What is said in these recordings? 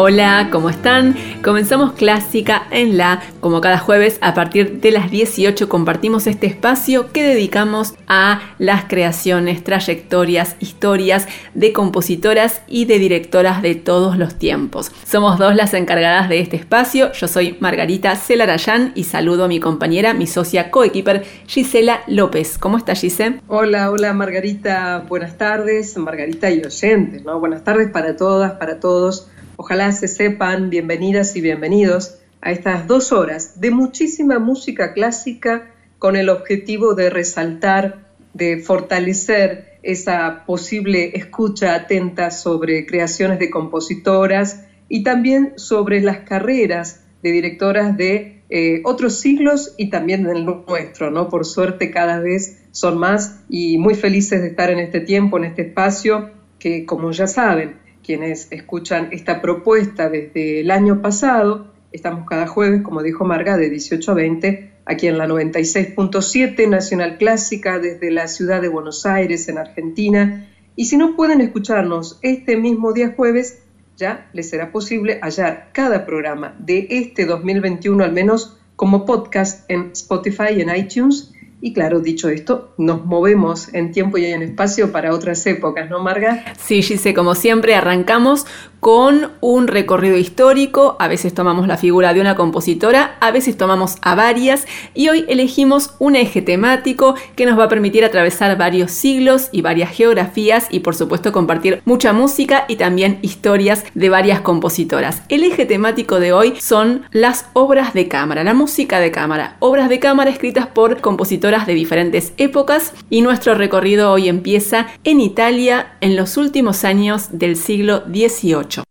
Hola, ¿cómo están? Comenzamos Clásica en la, como cada jueves a partir de las 18 compartimos este espacio que dedicamos a las creaciones, trayectorias, historias de compositoras y de directoras de todos los tiempos. Somos dos las encargadas de este espacio, yo soy Margarita Celarayán y saludo a mi compañera, mi socia coequiper Gisela López. ¿Cómo está Gisela? Hola, hola Margarita, buenas tardes, Margarita y oyentes, ¿no? Buenas tardes para todas, para todos. Ojalá se sepan, bienvenidas y bienvenidos a estas dos horas de muchísima música clásica con el objetivo de resaltar, de fortalecer esa posible escucha atenta sobre creaciones de compositoras y también sobre las carreras de directoras de eh, otros siglos y también del nuestro, ¿no? Por suerte cada vez son más y muy felices de estar en este tiempo, en este espacio que, como ya saben, quienes escuchan esta propuesta desde el año pasado. Estamos cada jueves, como dijo Marga, de 18 a 20, aquí en la 96.7 Nacional Clásica, desde la ciudad de Buenos Aires, en Argentina. Y si no pueden escucharnos este mismo día jueves, ya les será posible hallar cada programa de este 2021 al menos como podcast en Spotify y en iTunes y claro, dicho esto, nos movemos en tiempo y en espacio para otras épocas, ¿no, Marga? Sí, Gise, como siempre, arrancamos con un recorrido histórico, a veces tomamos la figura de una compositora, a veces tomamos a varias y hoy elegimos un eje temático que nos va a permitir atravesar varios siglos y varias geografías y por supuesto compartir mucha música y también historias de varias compositoras. El eje temático de hoy son las obras de cámara, la música de cámara, obras de cámara escritas por de diferentes épocas y nuestro recorrido hoy empieza en Italia en los últimos años del siglo XVIII.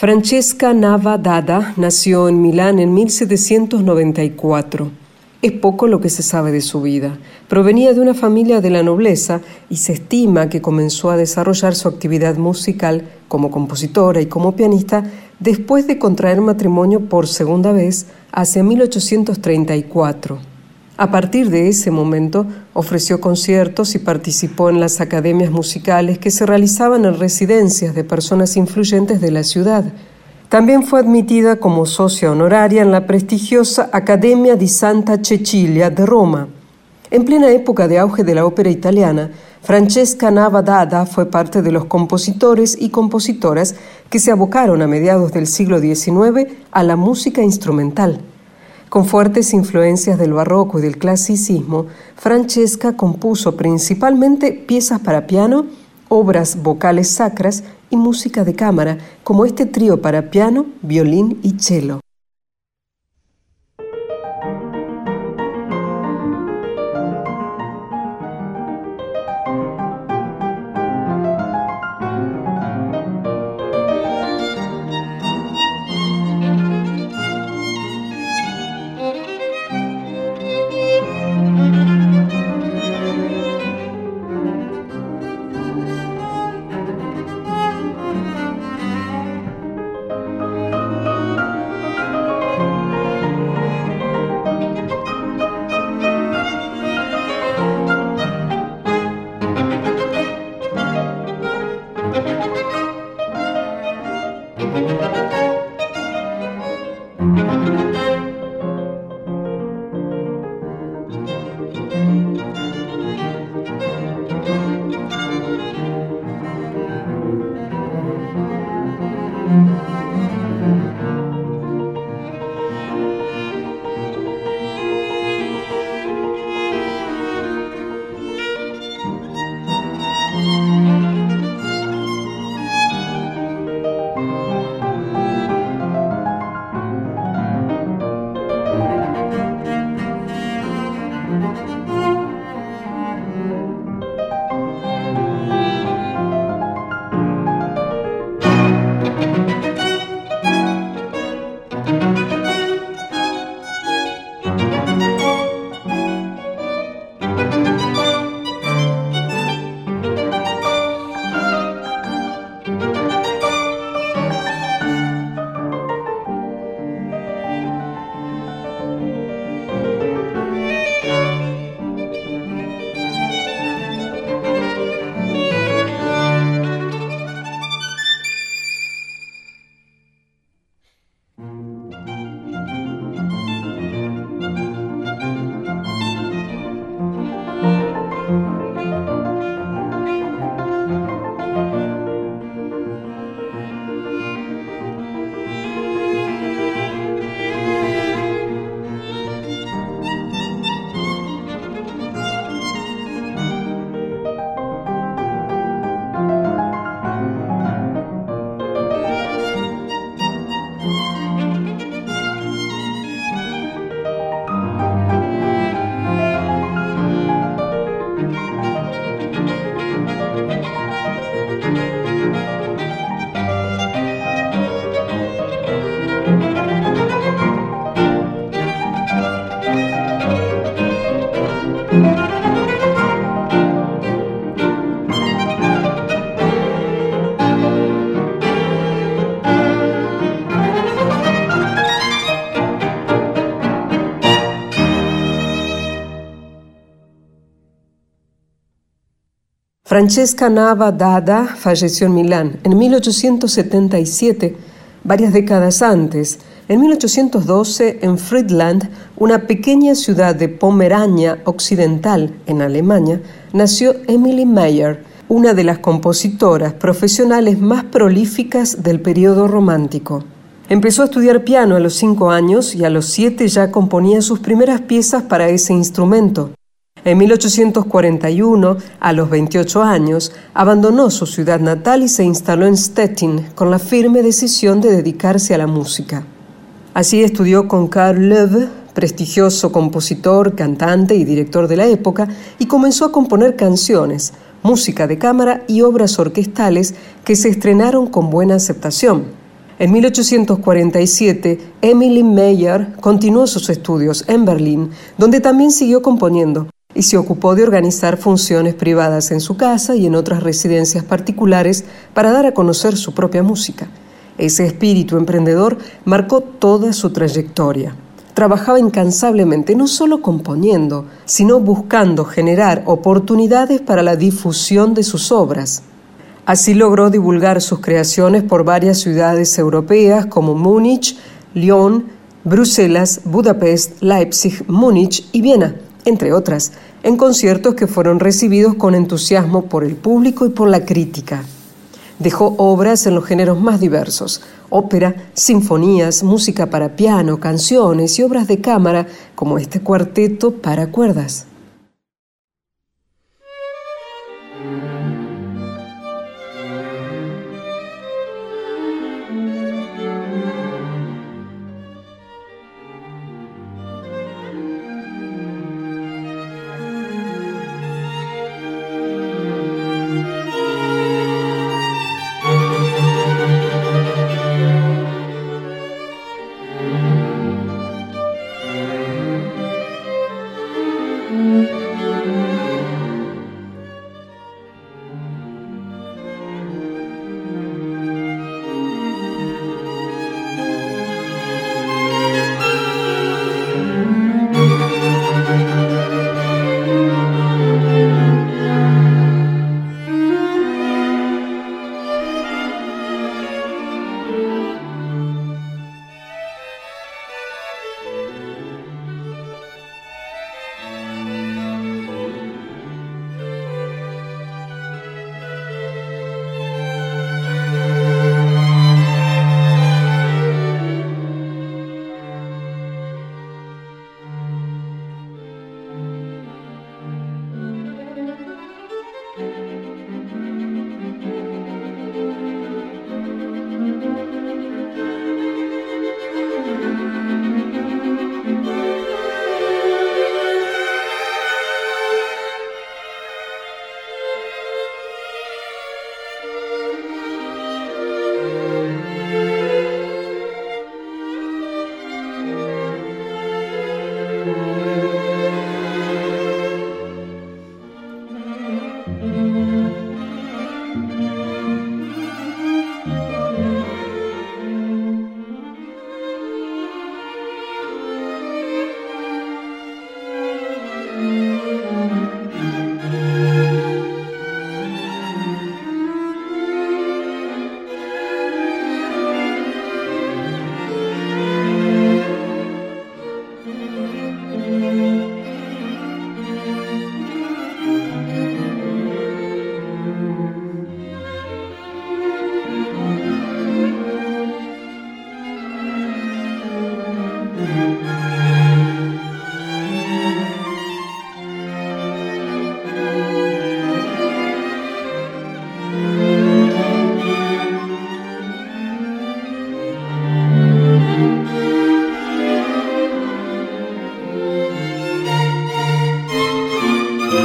Francesca Nava Dada nació en Milán en 1794. Es poco lo que se sabe de su vida. Provenía de una familia de la nobleza y se estima que comenzó a desarrollar su actividad musical como compositora y como pianista después de contraer matrimonio por segunda vez hacia 1834. A partir de ese momento ofreció conciertos y participó en las academias musicales que se realizaban en residencias de personas influyentes de la ciudad. También fue admitida como socia honoraria en la prestigiosa Academia di Santa Cecilia de Roma. En plena época de auge de la ópera italiana, Francesca Nava fue parte de los compositores y compositoras que se abocaron a mediados del siglo XIX a la música instrumental. Con fuertes influencias del barroco y del clasicismo, Francesca compuso principalmente piezas para piano, obras vocales sacras y música de cámara, como este trío para piano, violín y cello. Francesca Nava Dada falleció en Milán en 1877, varias décadas antes. En 1812, en Friedland, una pequeña ciudad de Pomerania Occidental, en Alemania, nació Emily Meyer, una de las compositoras profesionales más prolíficas del periodo romántico. Empezó a estudiar piano a los cinco años y a los siete ya componía sus primeras piezas para ese instrumento. En 1841, a los 28 años, abandonó su ciudad natal y se instaló en Stettin con la firme decisión de dedicarse a la música. Así estudió con Karl Löwe, prestigioso compositor, cantante y director de la época, y comenzó a componer canciones, música de cámara y obras orquestales que se estrenaron con buena aceptación. En 1847, Emily Meyer continuó sus estudios en Berlín, donde también siguió componiendo y se ocupó de organizar funciones privadas en su casa y en otras residencias particulares para dar a conocer su propia música. Ese espíritu emprendedor marcó toda su trayectoria. Trabajaba incansablemente, no solo componiendo, sino buscando generar oportunidades para la difusión de sus obras. Así logró divulgar sus creaciones por varias ciudades europeas como Múnich, Lyon, Bruselas, Budapest, Leipzig, Múnich y Viena, entre otras, en conciertos que fueron recibidos con entusiasmo por el público y por la crítica. Dejó obras en los géneros más diversos, ópera, sinfonías, música para piano, canciones y obras de cámara como este cuarteto para cuerdas.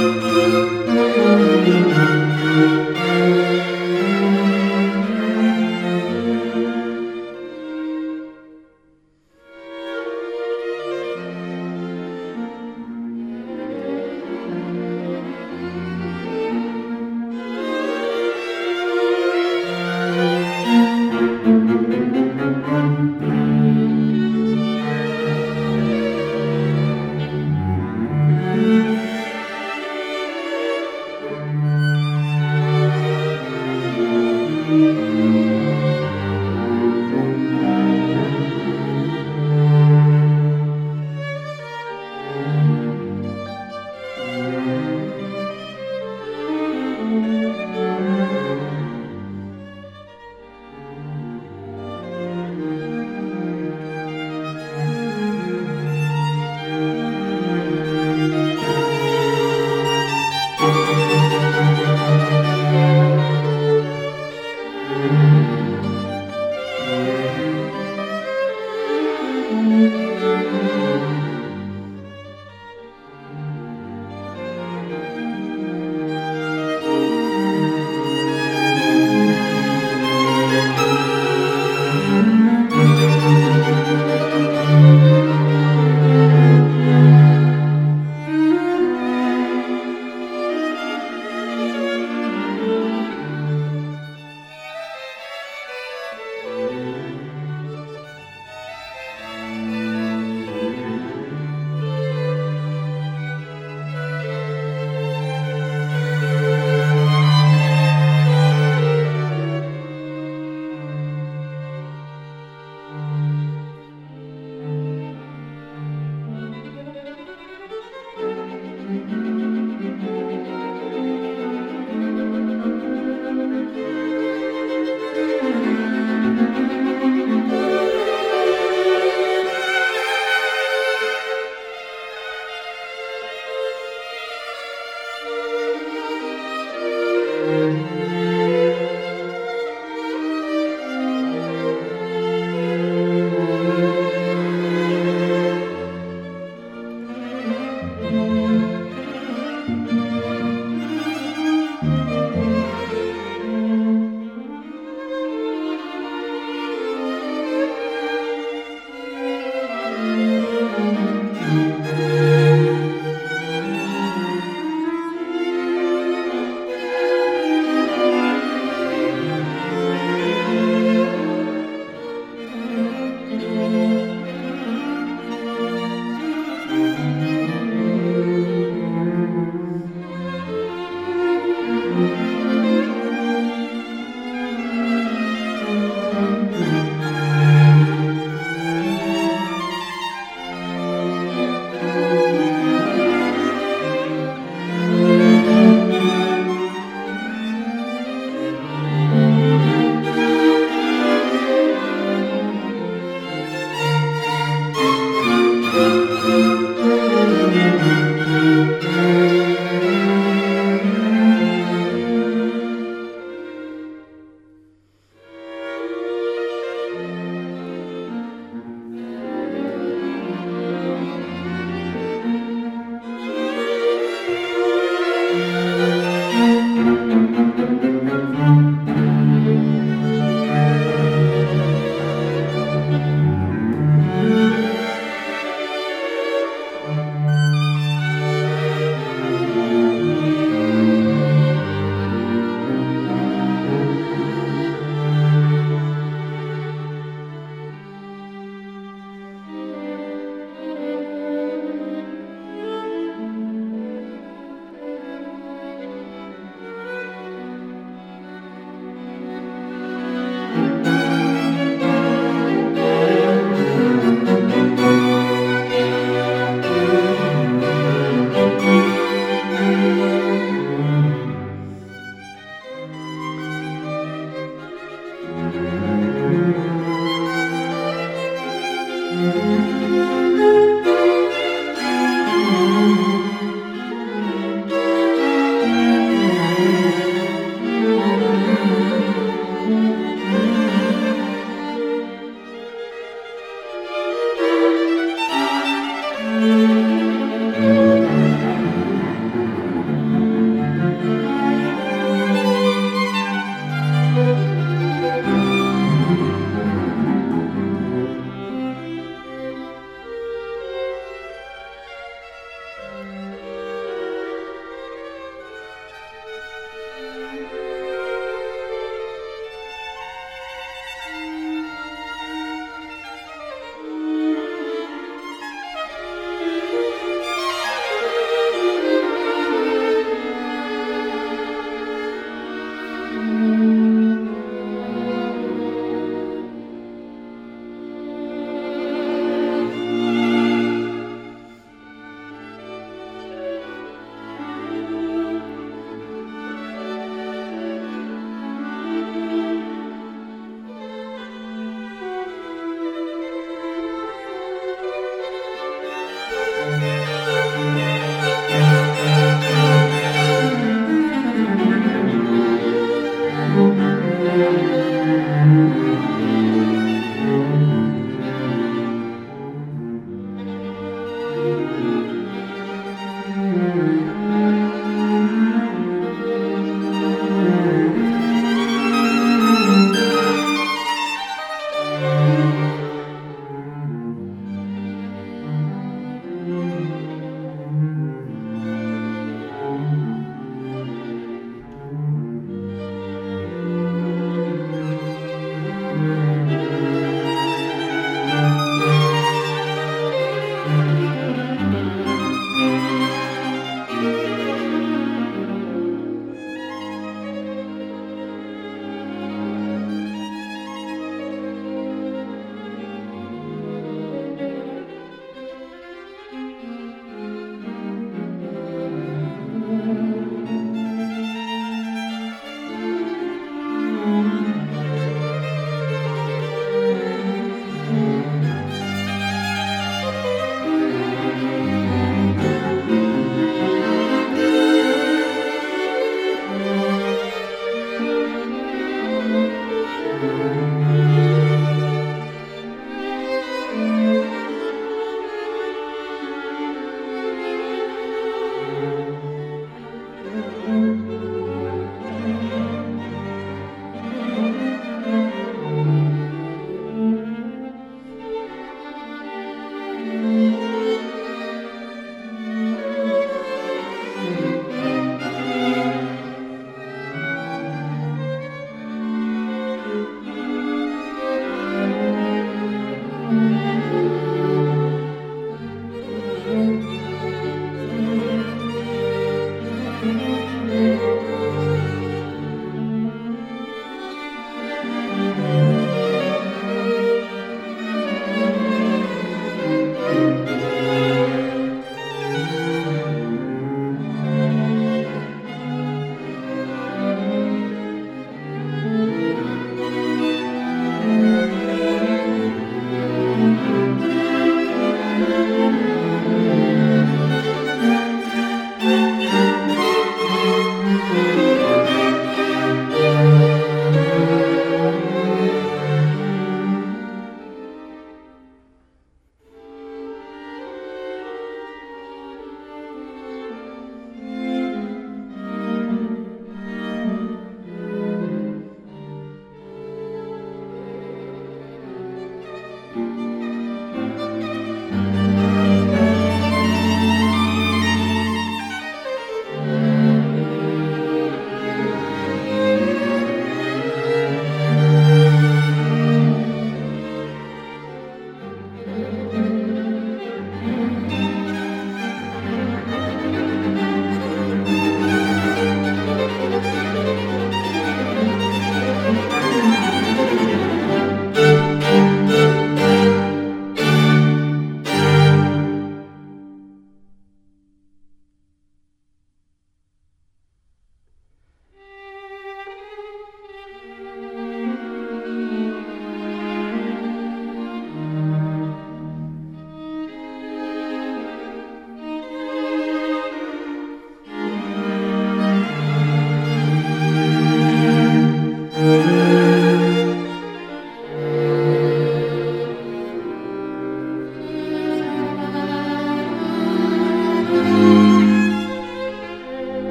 Música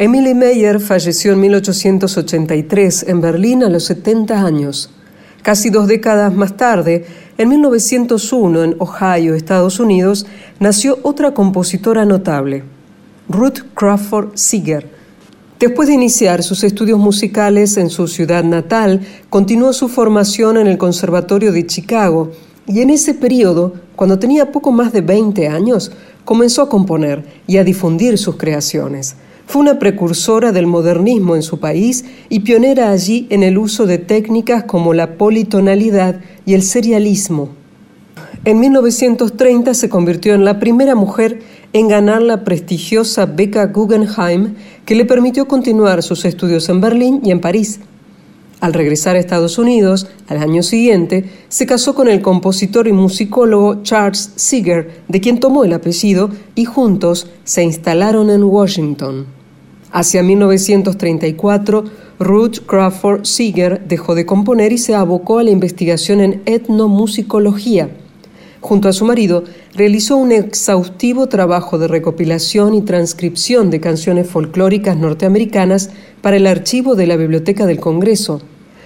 Emily Meyer falleció en 1883 en Berlín a los 70 años. Casi dos décadas más tarde, en 1901, en Ohio, Estados Unidos, nació otra compositora notable, Ruth Crawford Seeger. Después de iniciar sus estudios musicales en su ciudad natal, continuó su formación en el Conservatorio de Chicago y en ese periodo, cuando tenía poco más de 20 años, comenzó a componer y a difundir sus creaciones. Fue una precursora del modernismo en su país y pionera allí en el uso de técnicas como la politonalidad y el serialismo. En 1930 se convirtió en la primera mujer en ganar la prestigiosa beca Guggenheim que le permitió continuar sus estudios en Berlín y en París. Al regresar a Estados Unidos, al año siguiente, se casó con el compositor y musicólogo Charles Seeger, de quien tomó el apellido, y juntos se instalaron en Washington. Hacia 1934, Ruth Crawford Seeger dejó de componer y se abocó a la investigación en etnomusicología. Junto a su marido, realizó un exhaustivo trabajo de recopilación y transcripción de canciones folclóricas norteamericanas para el archivo de la Biblioteca del Congreso.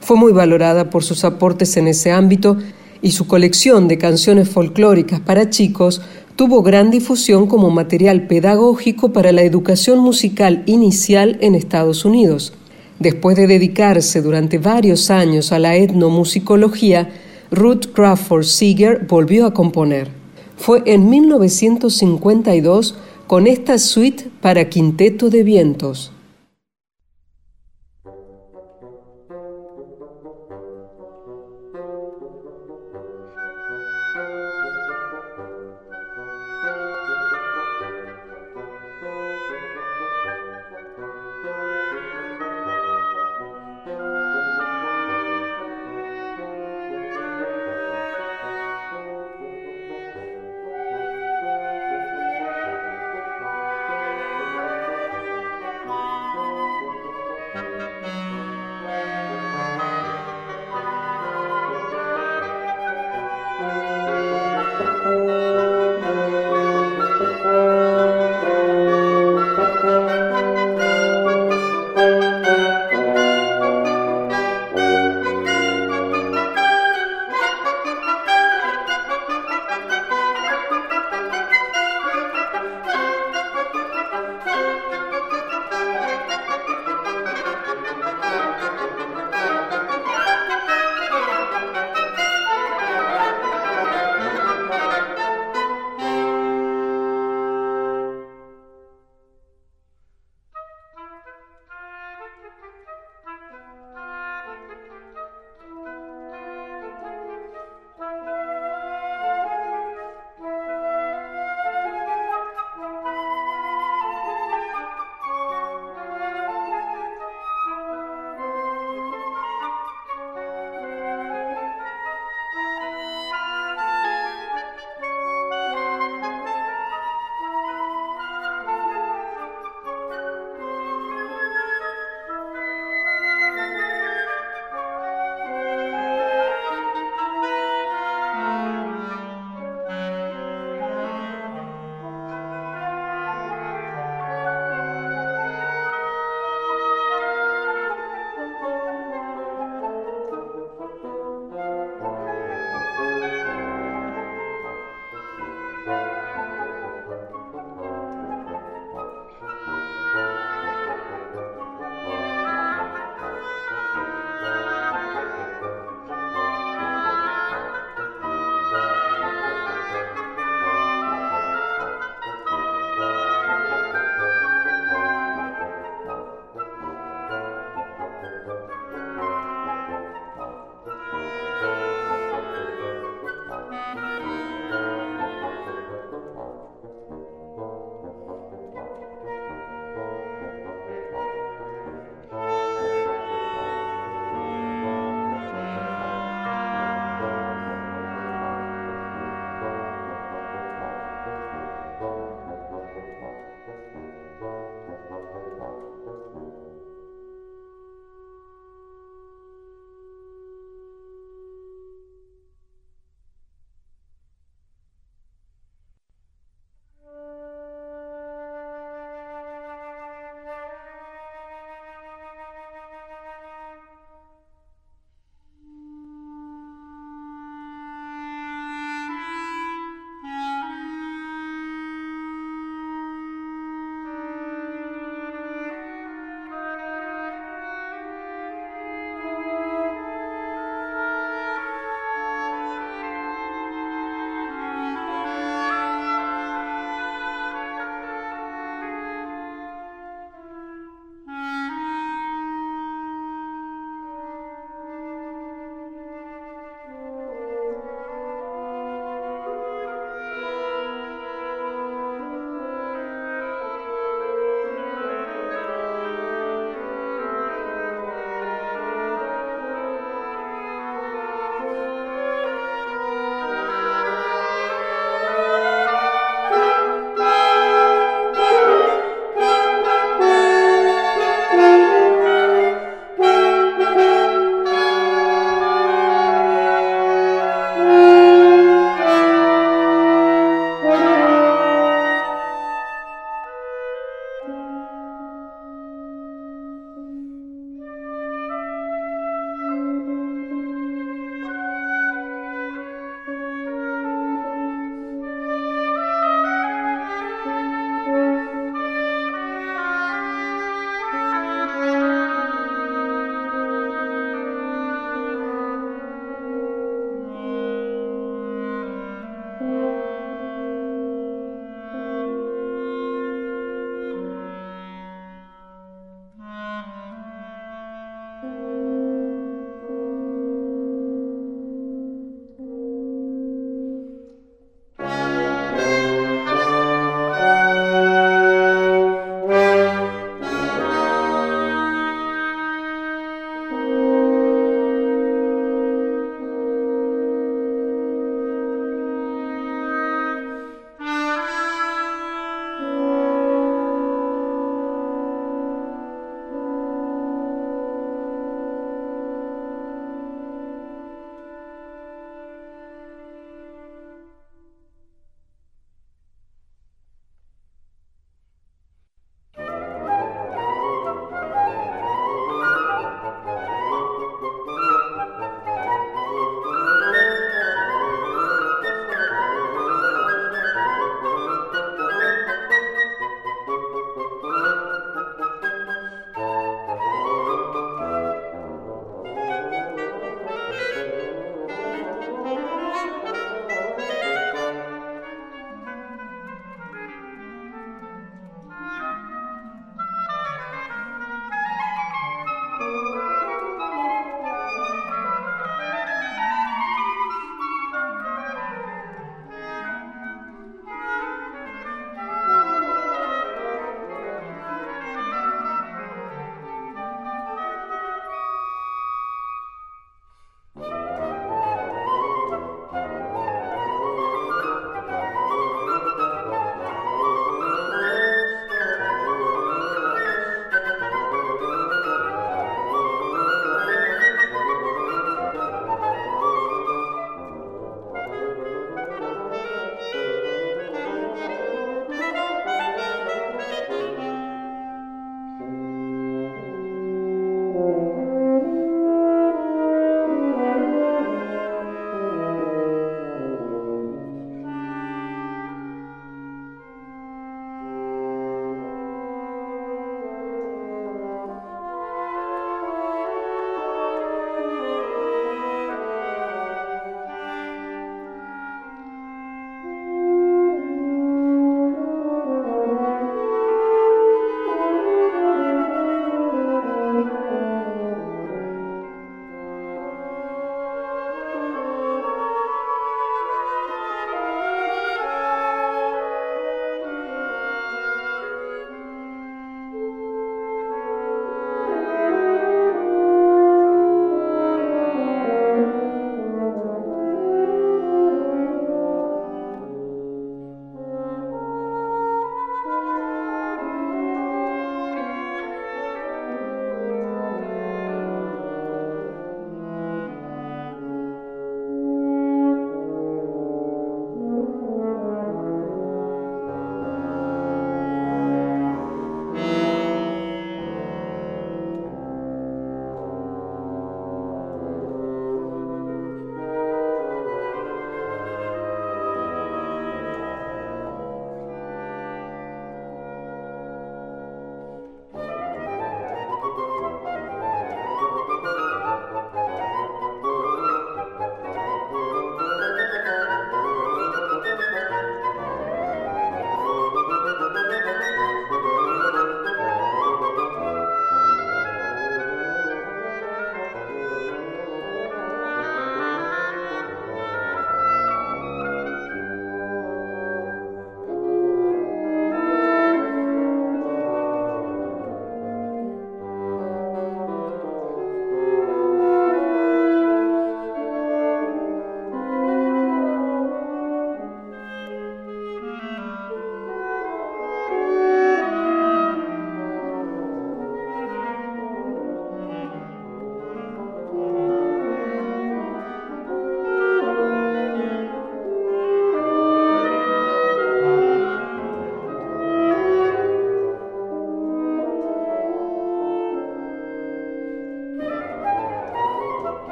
Fue muy valorada por sus aportes en ese ámbito y su colección de canciones folclóricas para chicos tuvo gran difusión como material pedagógico para la educación musical inicial en Estados Unidos. Después de dedicarse durante varios años a la etnomusicología, Ruth Crawford Seeger volvió a componer. Fue en 1952 con esta suite para quinteto de vientos.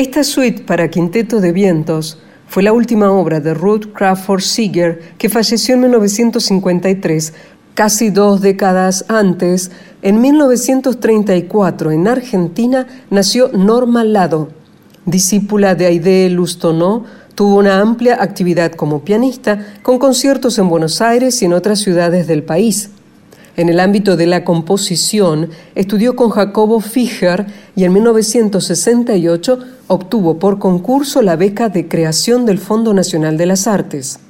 Esta suite para quinteto de vientos fue la última obra de Ruth Crawford Seeger, que falleció en 1953, casi dos décadas antes. En 1934, en Argentina, nació Norma Lado. Discípula de Aide Lustonó, tuvo una amplia actividad como pianista, con conciertos en Buenos Aires y en otras ciudades del país. En el ámbito de la composición, estudió con Jacobo Fischer y en 1968 obtuvo por concurso la beca de creación del Fondo Nacional de las Artes.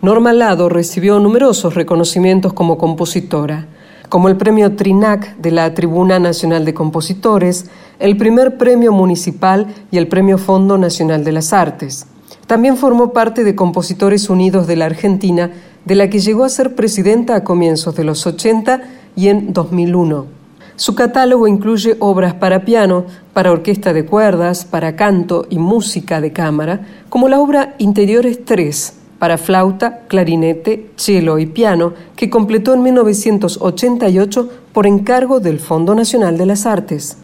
Norma Lado recibió numerosos reconocimientos como compositora, como el Premio Trinac de la Tribuna Nacional de Compositores, el primer Premio Municipal y el Premio Fondo Nacional de las Artes. También formó parte de Compositores Unidos de la Argentina de la que llegó a ser presidenta a comienzos de los 80 y en 2001. Su catálogo incluye obras para piano, para orquesta de cuerdas, para canto y música de cámara, como la obra Interiores 3, para flauta, clarinete, cello y piano, que completó en 1988 por encargo del Fondo Nacional de las Artes.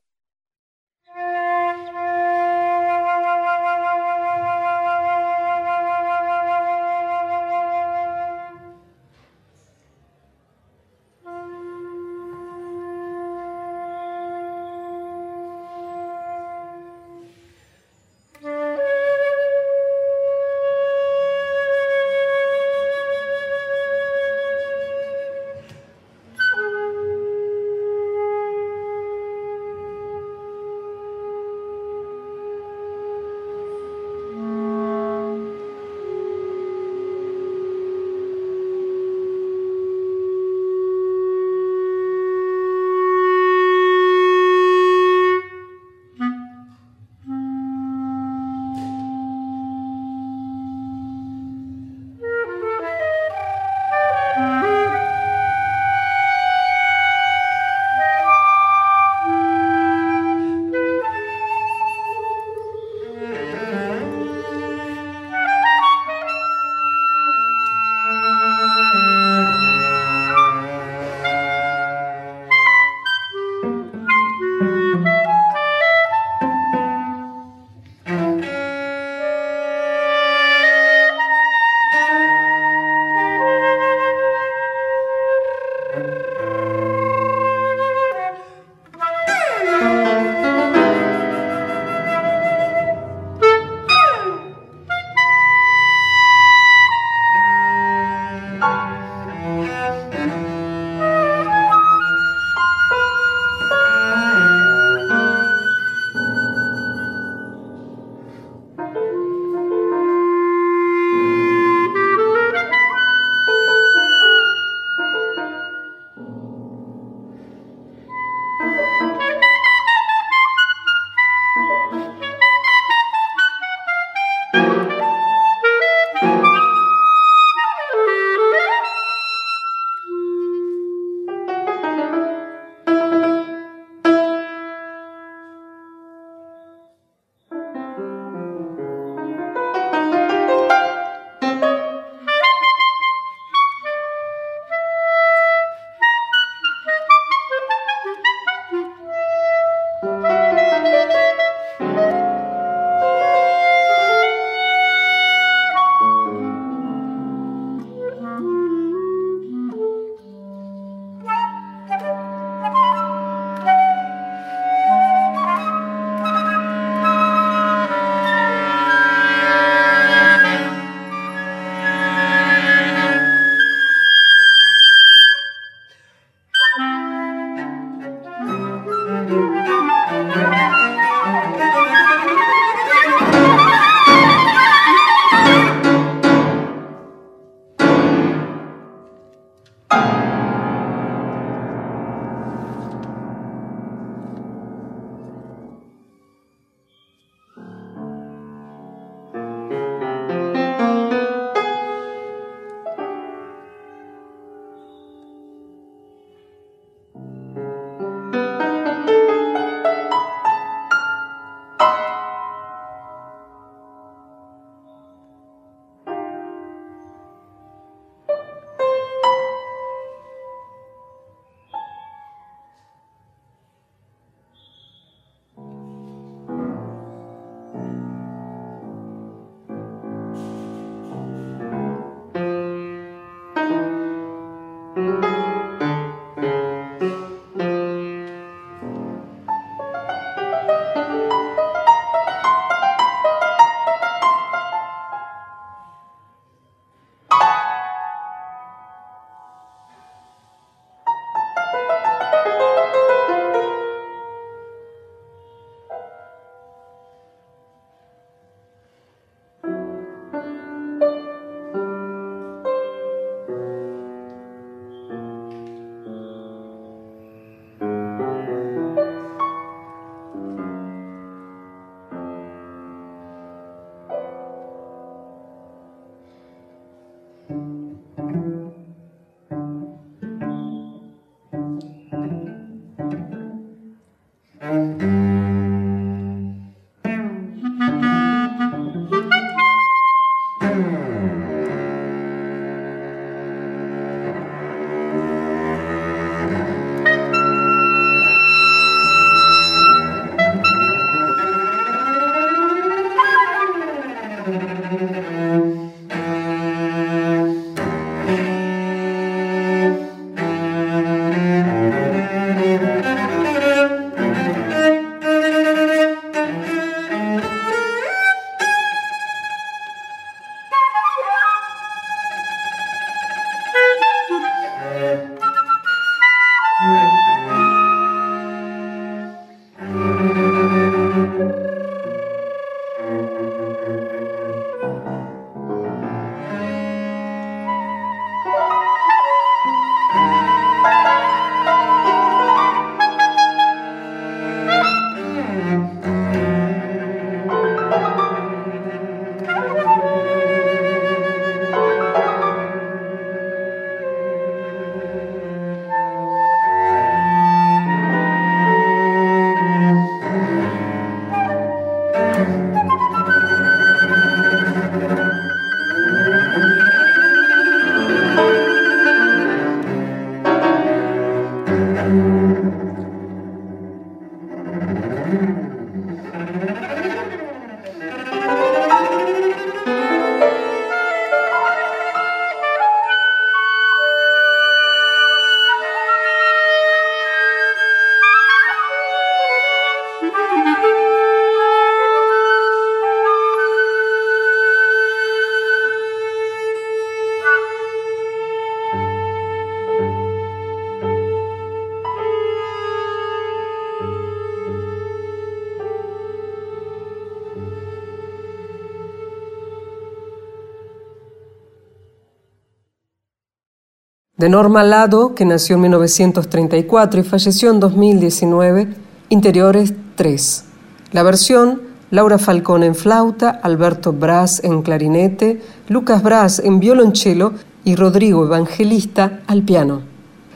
De Lado, que nació en 1934 y falleció en 2019, Interiores 3. La versión, Laura Falcón en flauta, Alberto Brás en clarinete, Lucas Brás en violonchelo y Rodrigo Evangelista al piano.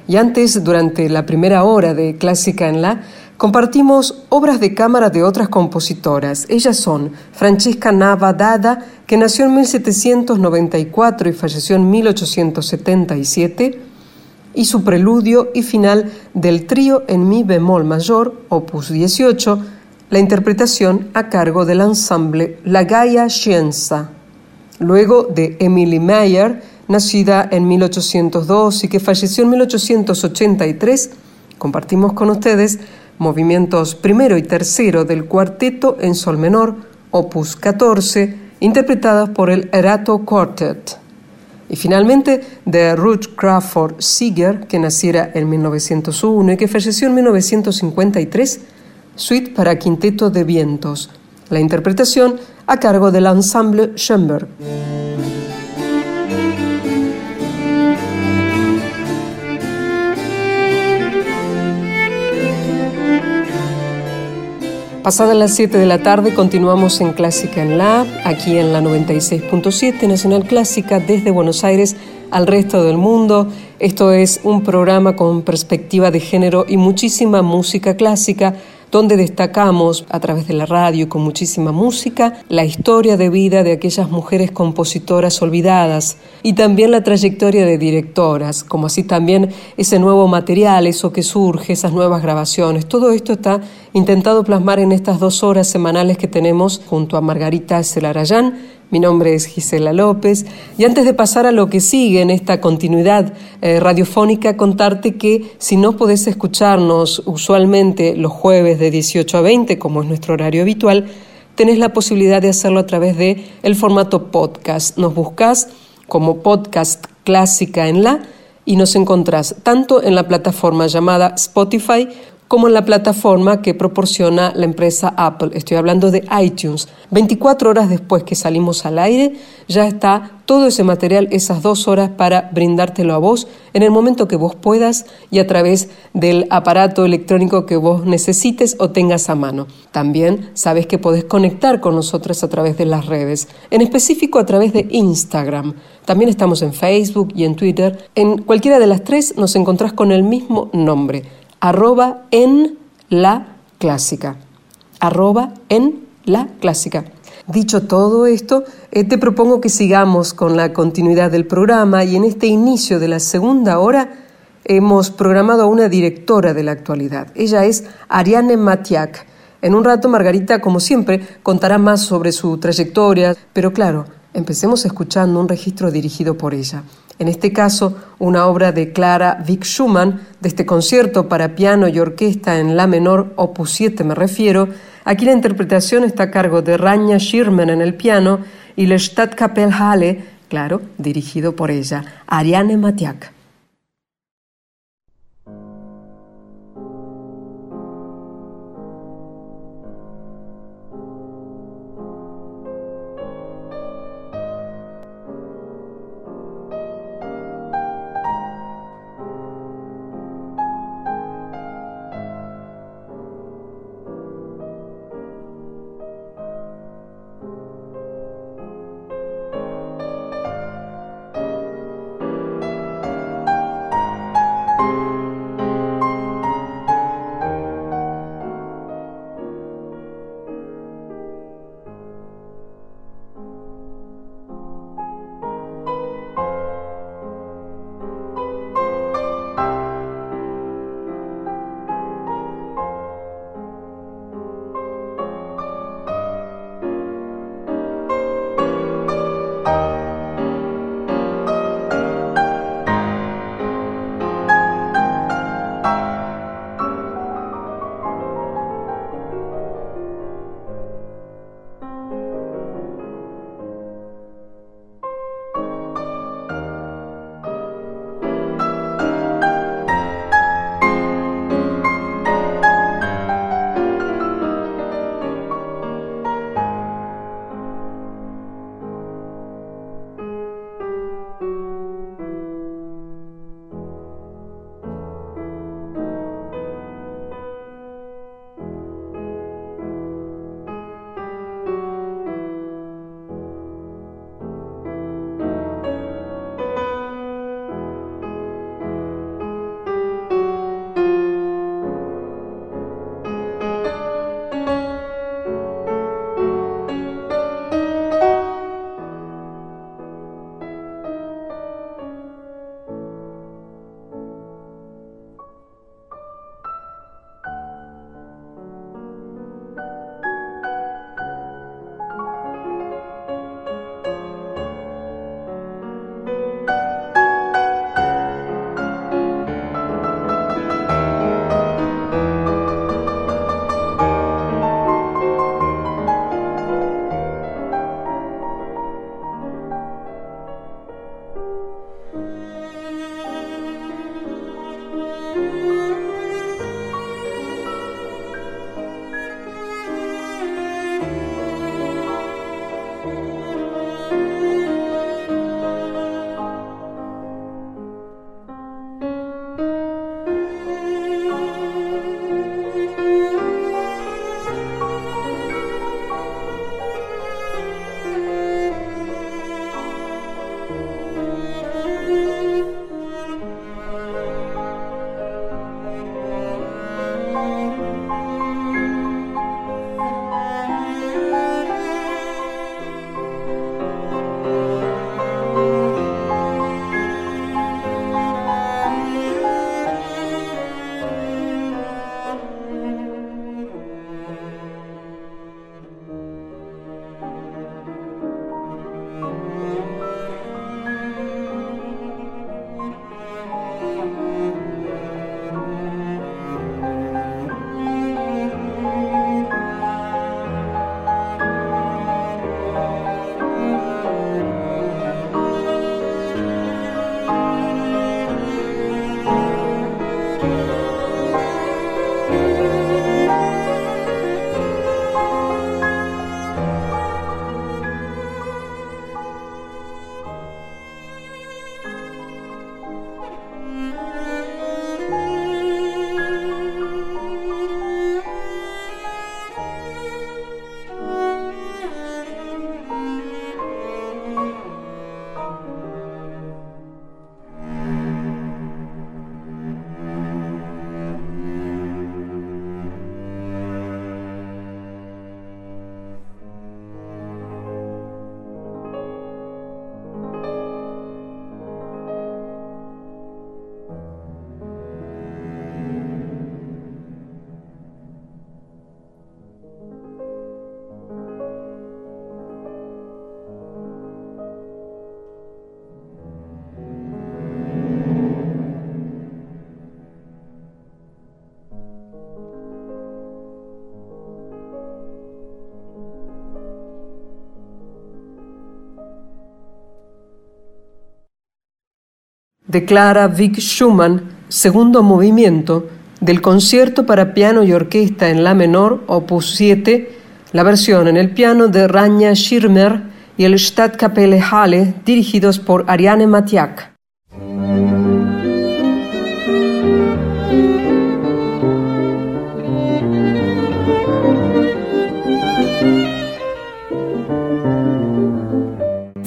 Y antes, durante la primera hora de Clásica en La, compartimos obras de cámara de otras compositoras. Ellas son Francesca Nava Dada, que nació en 1794 y falleció en 1877, y su preludio y final del trío en mi bemol mayor, opus 18, la interpretación a cargo del ensemble La Gaia Scienza. Luego de Emily Meyer, nacida en 1802 y que falleció en 1883, compartimos con ustedes movimientos primero y tercero del cuarteto en sol menor, opus 14, interpretados por el Erato Quartet. Y finalmente de Ruth Crawford Seeger, que naciera en 1901 y que falleció en 1953, Suite para Quinteto de Vientos, la interpretación a cargo del ensemble Schoenberg. Pasadas las 7 de la tarde continuamos en Clásica en La, aquí en la 96.7 Nacional Clásica desde Buenos Aires al resto del mundo. Esto es un programa con perspectiva de género y muchísima música clásica donde destacamos a través de la radio y con muchísima música la historia de vida de aquellas mujeres compositoras olvidadas y también la trayectoria de directoras, como así también ese nuevo material, eso que surge, esas nuevas grabaciones. Todo esto está intentado plasmar en estas dos horas semanales que tenemos junto a Margarita Celarayán mi nombre es Gisela López y antes de pasar a lo que sigue en esta continuidad eh, radiofónica, contarte que si no podés escucharnos usualmente los jueves de 18 a 20, como es nuestro horario habitual, tenés la posibilidad de hacerlo a través de el formato podcast. Nos buscas como podcast clásica en la y nos encontrás tanto en la plataforma llamada Spotify como en la plataforma que proporciona la empresa Apple. Estoy hablando de iTunes. 24 horas después que salimos al aire, ya está todo ese material, esas dos horas para brindártelo a vos en el momento que vos puedas y a través del aparato electrónico que vos necesites o tengas a mano. También sabes que podés conectar con nosotros a través de las redes, en específico a través de Instagram. También estamos en Facebook y en Twitter. En cualquiera de las tres nos encontrás con el mismo nombre arroba en la clásica. Arroba en la clásica. Dicho todo esto, eh, te propongo que sigamos con la continuidad del programa y en este inicio de la segunda hora hemos programado a una directora de la actualidad. Ella es Ariane Matiak. En un rato, Margarita, como siempre, contará más sobre su trayectoria, pero claro, empecemos escuchando un registro dirigido por ella. En este caso, una obra de Clara Vick Schumann, de este concierto para piano y orquesta en La menor, opus 7 me refiero. Aquí la interpretación está a cargo de Rania Schirmen en el piano y Le Stadtkapellhalle, claro, dirigido por ella, Ariane Matiak. De Clara Vick Schumann, segundo movimiento del concierto para piano y orquesta en la menor, opus 7, la versión en el piano de Rania Schirmer y el Stadtkapelle Halle, dirigidos por Ariane Matiak.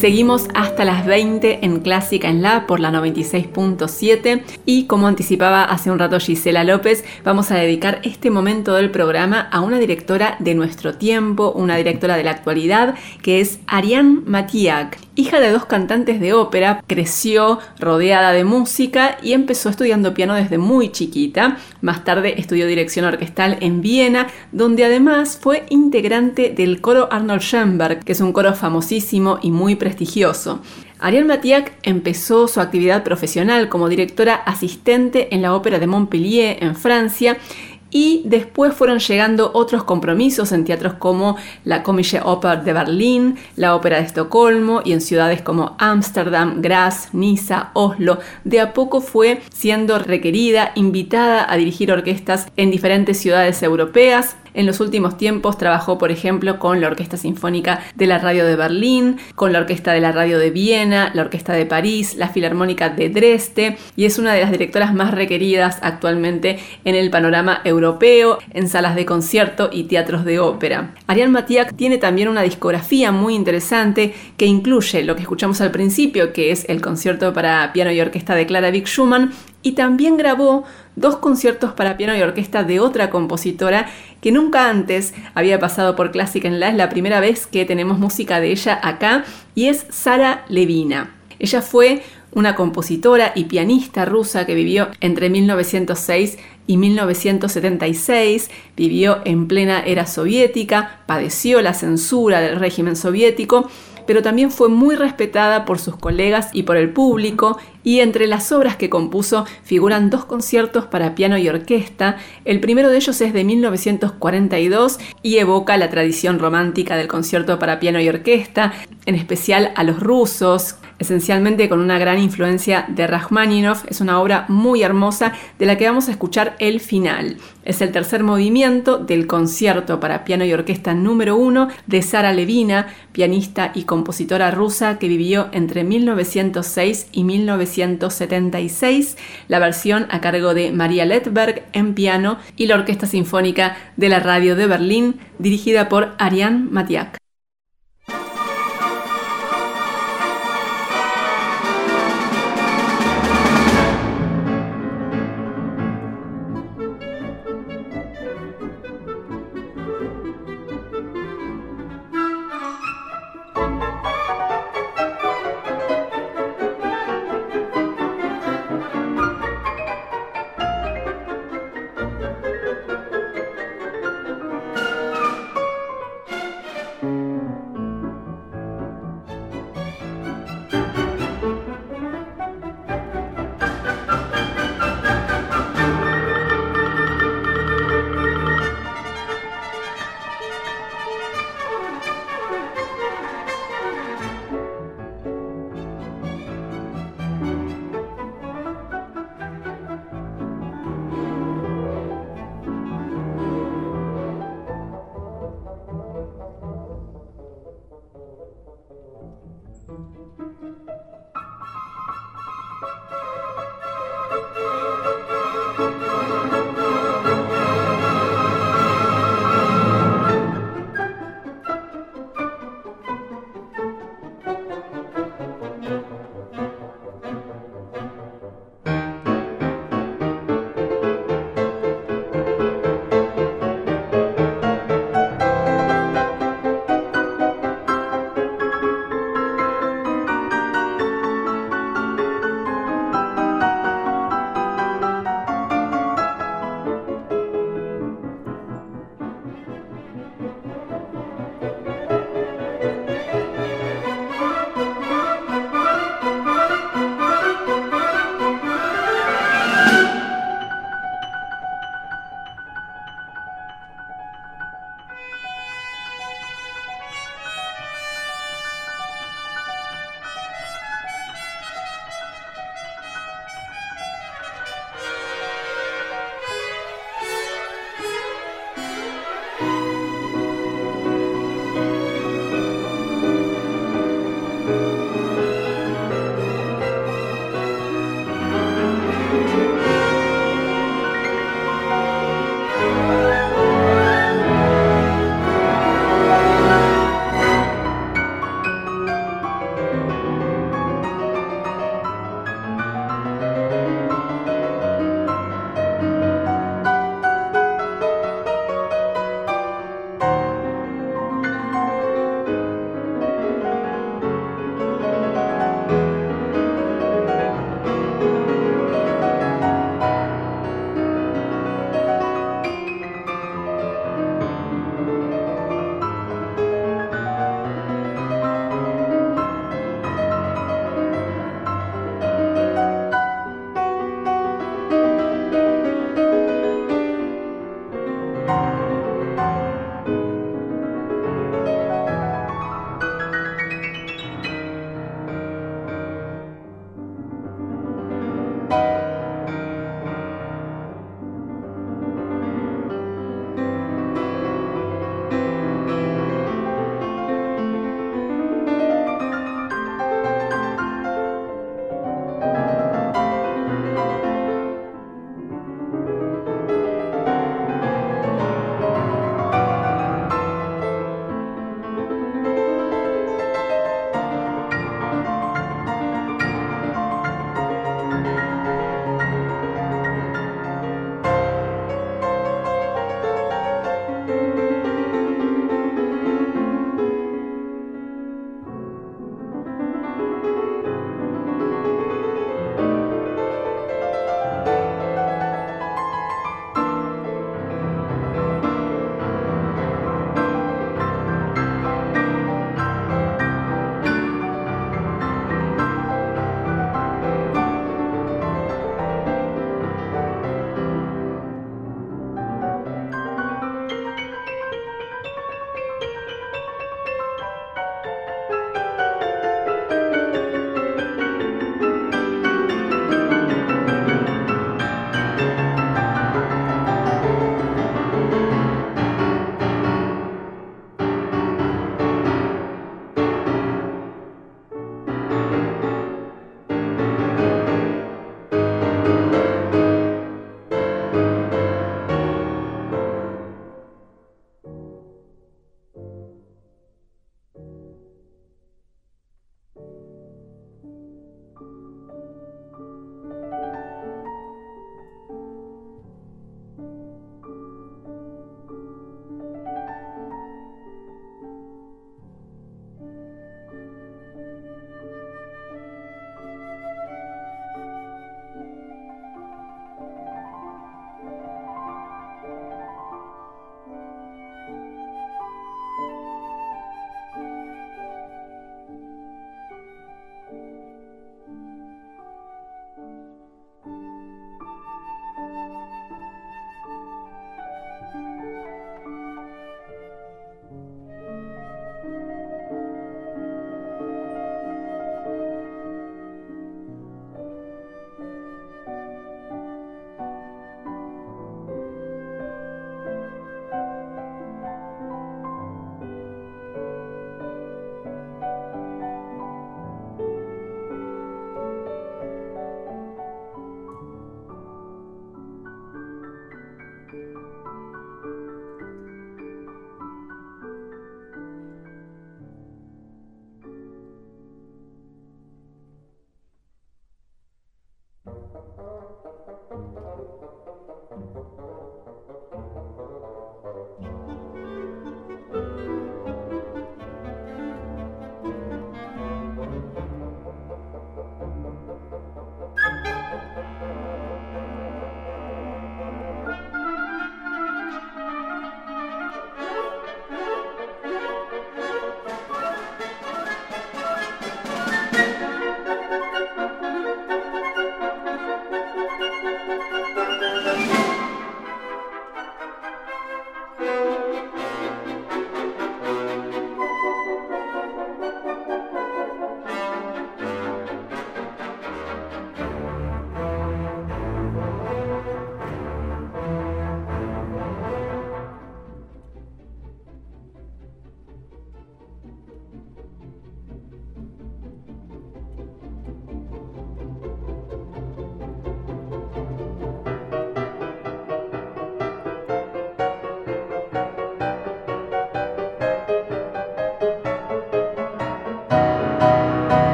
Seguimos hasta las 20 en Clásica en La por la 96.7 y como anticipaba hace un rato Gisela López, vamos a dedicar este momento del programa a una directora de nuestro tiempo, una directora de la actualidad, que es Ariane Matiak. Hija de dos cantantes de ópera, creció rodeada de música y empezó estudiando piano desde muy chiquita. Más tarde estudió dirección orquestal en Viena, donde además fue integrante del coro Arnold Schoenberg, que es un coro famosísimo y muy prestigioso. Ariel Matiac empezó su actividad profesional como directora asistente en la Ópera de Montpellier en Francia y después fueron llegando otros compromisos en teatros como la Komische Oper de Berlín, la Ópera de Estocolmo y en ciudades como Ámsterdam, Graz, Niza, Oslo. De a poco fue siendo requerida, invitada a dirigir orquestas en diferentes ciudades europeas, en los últimos tiempos trabajó, por ejemplo, con la Orquesta Sinfónica de la Radio de Berlín, con la Orquesta de la Radio de Viena, la Orquesta de París, la Filarmónica de Dresde y es una de las directoras más requeridas actualmente en el panorama europeo, en salas de concierto y teatros de ópera. Ariane Matiak tiene también una discografía muy interesante que incluye lo que escuchamos al principio, que es el concierto para piano y orquesta de Clara Vick Schumann, y también grabó dos conciertos para piano y orquesta de otra compositora que nunca antes había pasado por Clásica en La. Es la primera vez que tenemos música de ella acá y es Sara Levina. Ella fue una compositora y pianista rusa que vivió entre 1906 y 1976, vivió en plena era soviética, padeció la censura del régimen soviético pero también fue muy respetada por sus colegas y por el público, y entre las obras que compuso figuran dos conciertos para piano y orquesta. El primero de ellos es de 1942 y evoca la tradición romántica del concierto para piano y orquesta, en especial a los rusos, esencialmente con una gran influencia de Rachmaninoff. Es una obra muy hermosa de la que vamos a escuchar el final. Es el tercer movimiento del concierto para piano y orquesta número uno de Sara Levina, pianista y compositora rusa que vivió entre 1906 y 1976, la versión a cargo de María Letberg en piano y la Orquesta Sinfónica de la Radio de Berlín, dirigida por Ariane Matiak.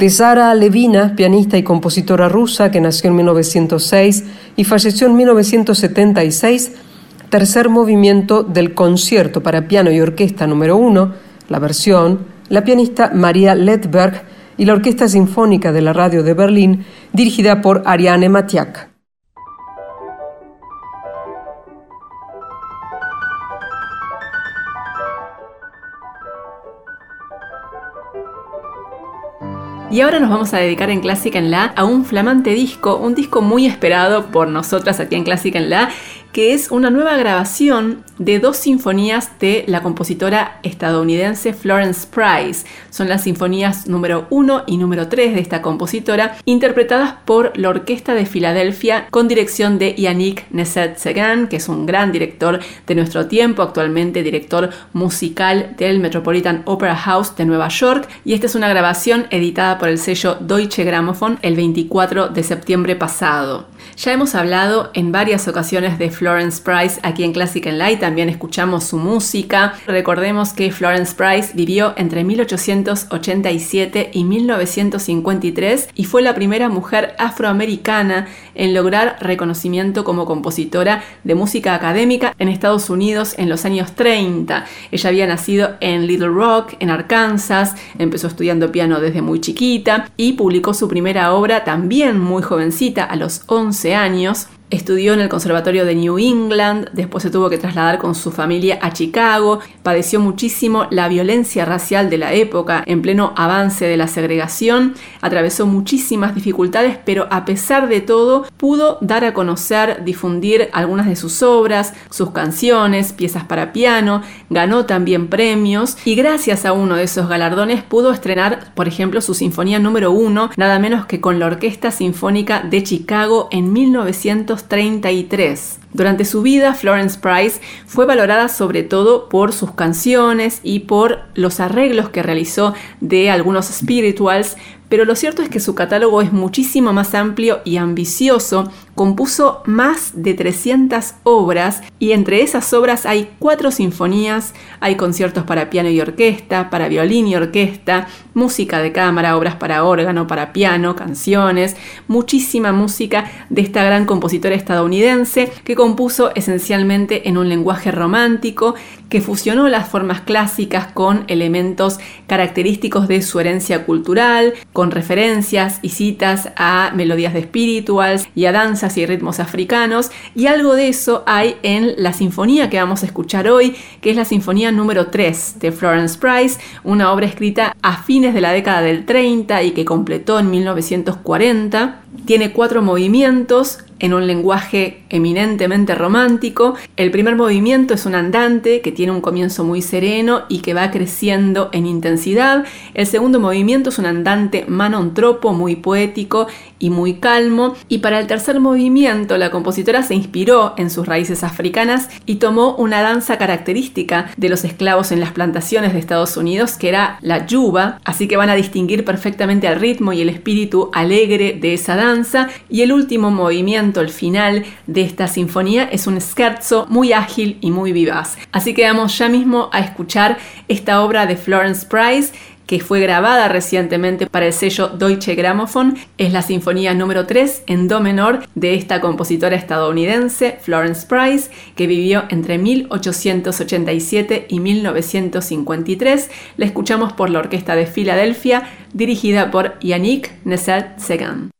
De Zara Levina, pianista y compositora rusa que nació en 1906 y falleció en 1976, tercer movimiento del concierto para piano y orquesta número uno, la versión, la pianista María Ledberg y la Orquesta Sinfónica de la Radio de Berlín, dirigida por Ariane Matiak. Y ahora nos vamos a dedicar en Clásica en La a un flamante disco, un disco muy esperado por nosotras aquí en Clásica en La, que es una nueva grabación de dos sinfonías de la compositora estadounidense Florence Price. Son las sinfonías número 1 y número 3 de esta compositora, interpretadas por la Orquesta de Filadelfia con dirección de Yannick Neset-Segan, que es un gran director de nuestro tiempo, actualmente director musical del Metropolitan Opera House de Nueva York. Y esta es una grabación editada por el sello Deutsche Grammophon el 24 de septiembre pasado. Ya hemos hablado en varias ocasiones de Florence Price aquí en Classic and Light, también escuchamos su música. Recordemos que Florence Price vivió entre 1887 y 1953 y fue la primera mujer afroamericana en lograr reconocimiento como compositora de música académica en Estados Unidos en los años 30. Ella había nacido en Little Rock, en Arkansas, empezó estudiando piano desde muy chiquita y publicó su primera obra también muy jovencita, a los 11 años, Estudió en el Conservatorio de New England, después se tuvo que trasladar con su familia a Chicago, padeció muchísimo la violencia racial de la época en pleno avance de la segregación, atravesó muchísimas dificultades, pero a pesar de todo pudo dar a conocer, difundir algunas de sus obras, sus canciones, piezas para piano, ganó también premios y gracias a uno de esos galardones pudo estrenar, por ejemplo, su sinfonía número uno, nada menos que con la Orquesta Sinfónica de Chicago en 1900 33. Durante su vida, Florence Price fue valorada sobre todo por sus canciones y por los arreglos que realizó de algunos spirituals, pero lo cierto es que su catálogo es muchísimo más amplio y ambicioso. Compuso más de 300 obras y entre esas obras hay cuatro sinfonías, hay conciertos para piano y orquesta, para violín y orquesta, música de cámara, obras para órgano, para piano, canciones, muchísima música de esta gran compositora estadounidense que compuso esencialmente en un lenguaje romántico que fusionó las formas clásicas con elementos característicos de su herencia cultural, con referencias y citas a melodías de spirituals y a danzas y ritmos africanos, y algo de eso hay en la sinfonía que vamos a escuchar hoy, que es la sinfonía número 3 de Florence Price, una obra escrita a fines de la década del 30 y que completó en 1940. Tiene cuatro movimientos, en un lenguaje eminentemente romántico. El primer movimiento es un andante que tiene un comienzo muy sereno y que va creciendo en intensidad. El segundo movimiento es un andante manontropo muy poético y muy calmo. Y para el tercer movimiento la compositora se inspiró en sus raíces africanas y tomó una danza característica de los esclavos en las plantaciones de Estados Unidos que era la yuba. Así que van a distinguir perfectamente el ritmo y el espíritu alegre de esa danza. Y el último movimiento el final de esta sinfonía es un scherzo muy ágil y muy vivaz. Así que vamos ya mismo a escuchar esta obra de Florence Price que fue grabada recientemente para el sello Deutsche Grammophon, es la sinfonía número 3 en do menor de esta compositora estadounidense, Florence Price, que vivió entre 1887 y 1953. La escuchamos por la Orquesta de Filadelfia, dirigida por Yannick Neset-Segan.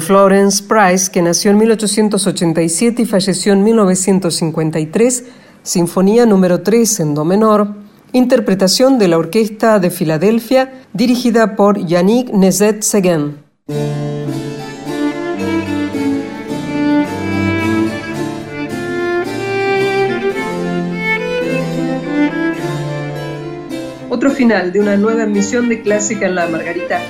Florence Price, que nació en 1887 y falleció en 1953, Sinfonía número 3 en Do menor, interpretación de la Orquesta de Filadelfia, dirigida por Yannick Nezet-Seguin. Otro final de una nueva emisión de Clásica en la Margarita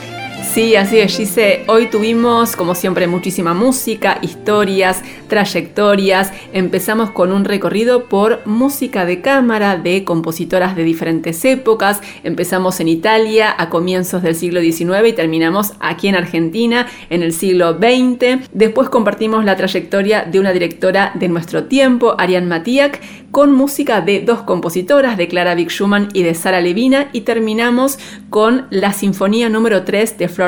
Sí, así es, Gise. Hoy tuvimos, como siempre, muchísima música, historias, trayectorias. Empezamos con un recorrido por música de cámara de compositoras de diferentes épocas. Empezamos en Italia a comienzos del siglo XIX y terminamos aquí en Argentina en el siglo XX. Después compartimos la trayectoria de una directora de nuestro tiempo, Ariane Matiak, con música de dos compositoras, de Clara Vick Schumann y de Sara Levina. Y terminamos con la Sinfonía número 3 de Flor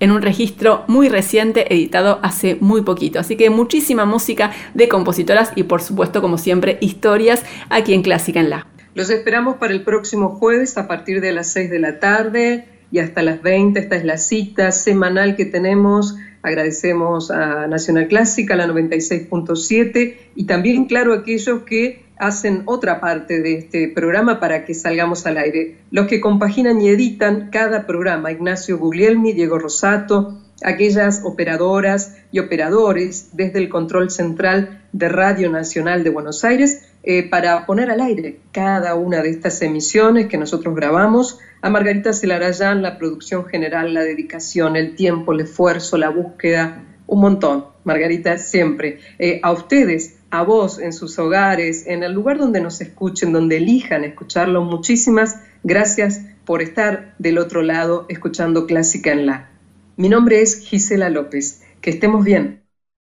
En un registro muy reciente editado hace muy poquito. Así que muchísima música de compositoras y por supuesto como siempre historias aquí en Clásica en La. Los esperamos para el próximo jueves a partir de las 6 de la tarde y hasta las 20. Esta es la cita semanal que tenemos. Agradecemos a Nacional Clásica, la 96.7 y también, claro, aquellos que hacen otra parte de este programa para que salgamos al aire. Los que compaginan y editan cada programa, Ignacio Guglielmi, Diego Rosato, aquellas operadoras y operadores desde el control central de Radio Nacional de Buenos Aires eh, para poner al aire cada una de estas emisiones que nosotros grabamos. A Margarita Celarayán, la producción general, la dedicación, el tiempo, el esfuerzo, la búsqueda, un montón. Margarita, siempre. Eh, a ustedes, a vos en sus hogares, en el lugar donde nos escuchen, donde elijan escucharlo. Muchísimas gracias por estar del otro lado escuchando Clásica en la. Mi nombre es Gisela López. Que estemos bien.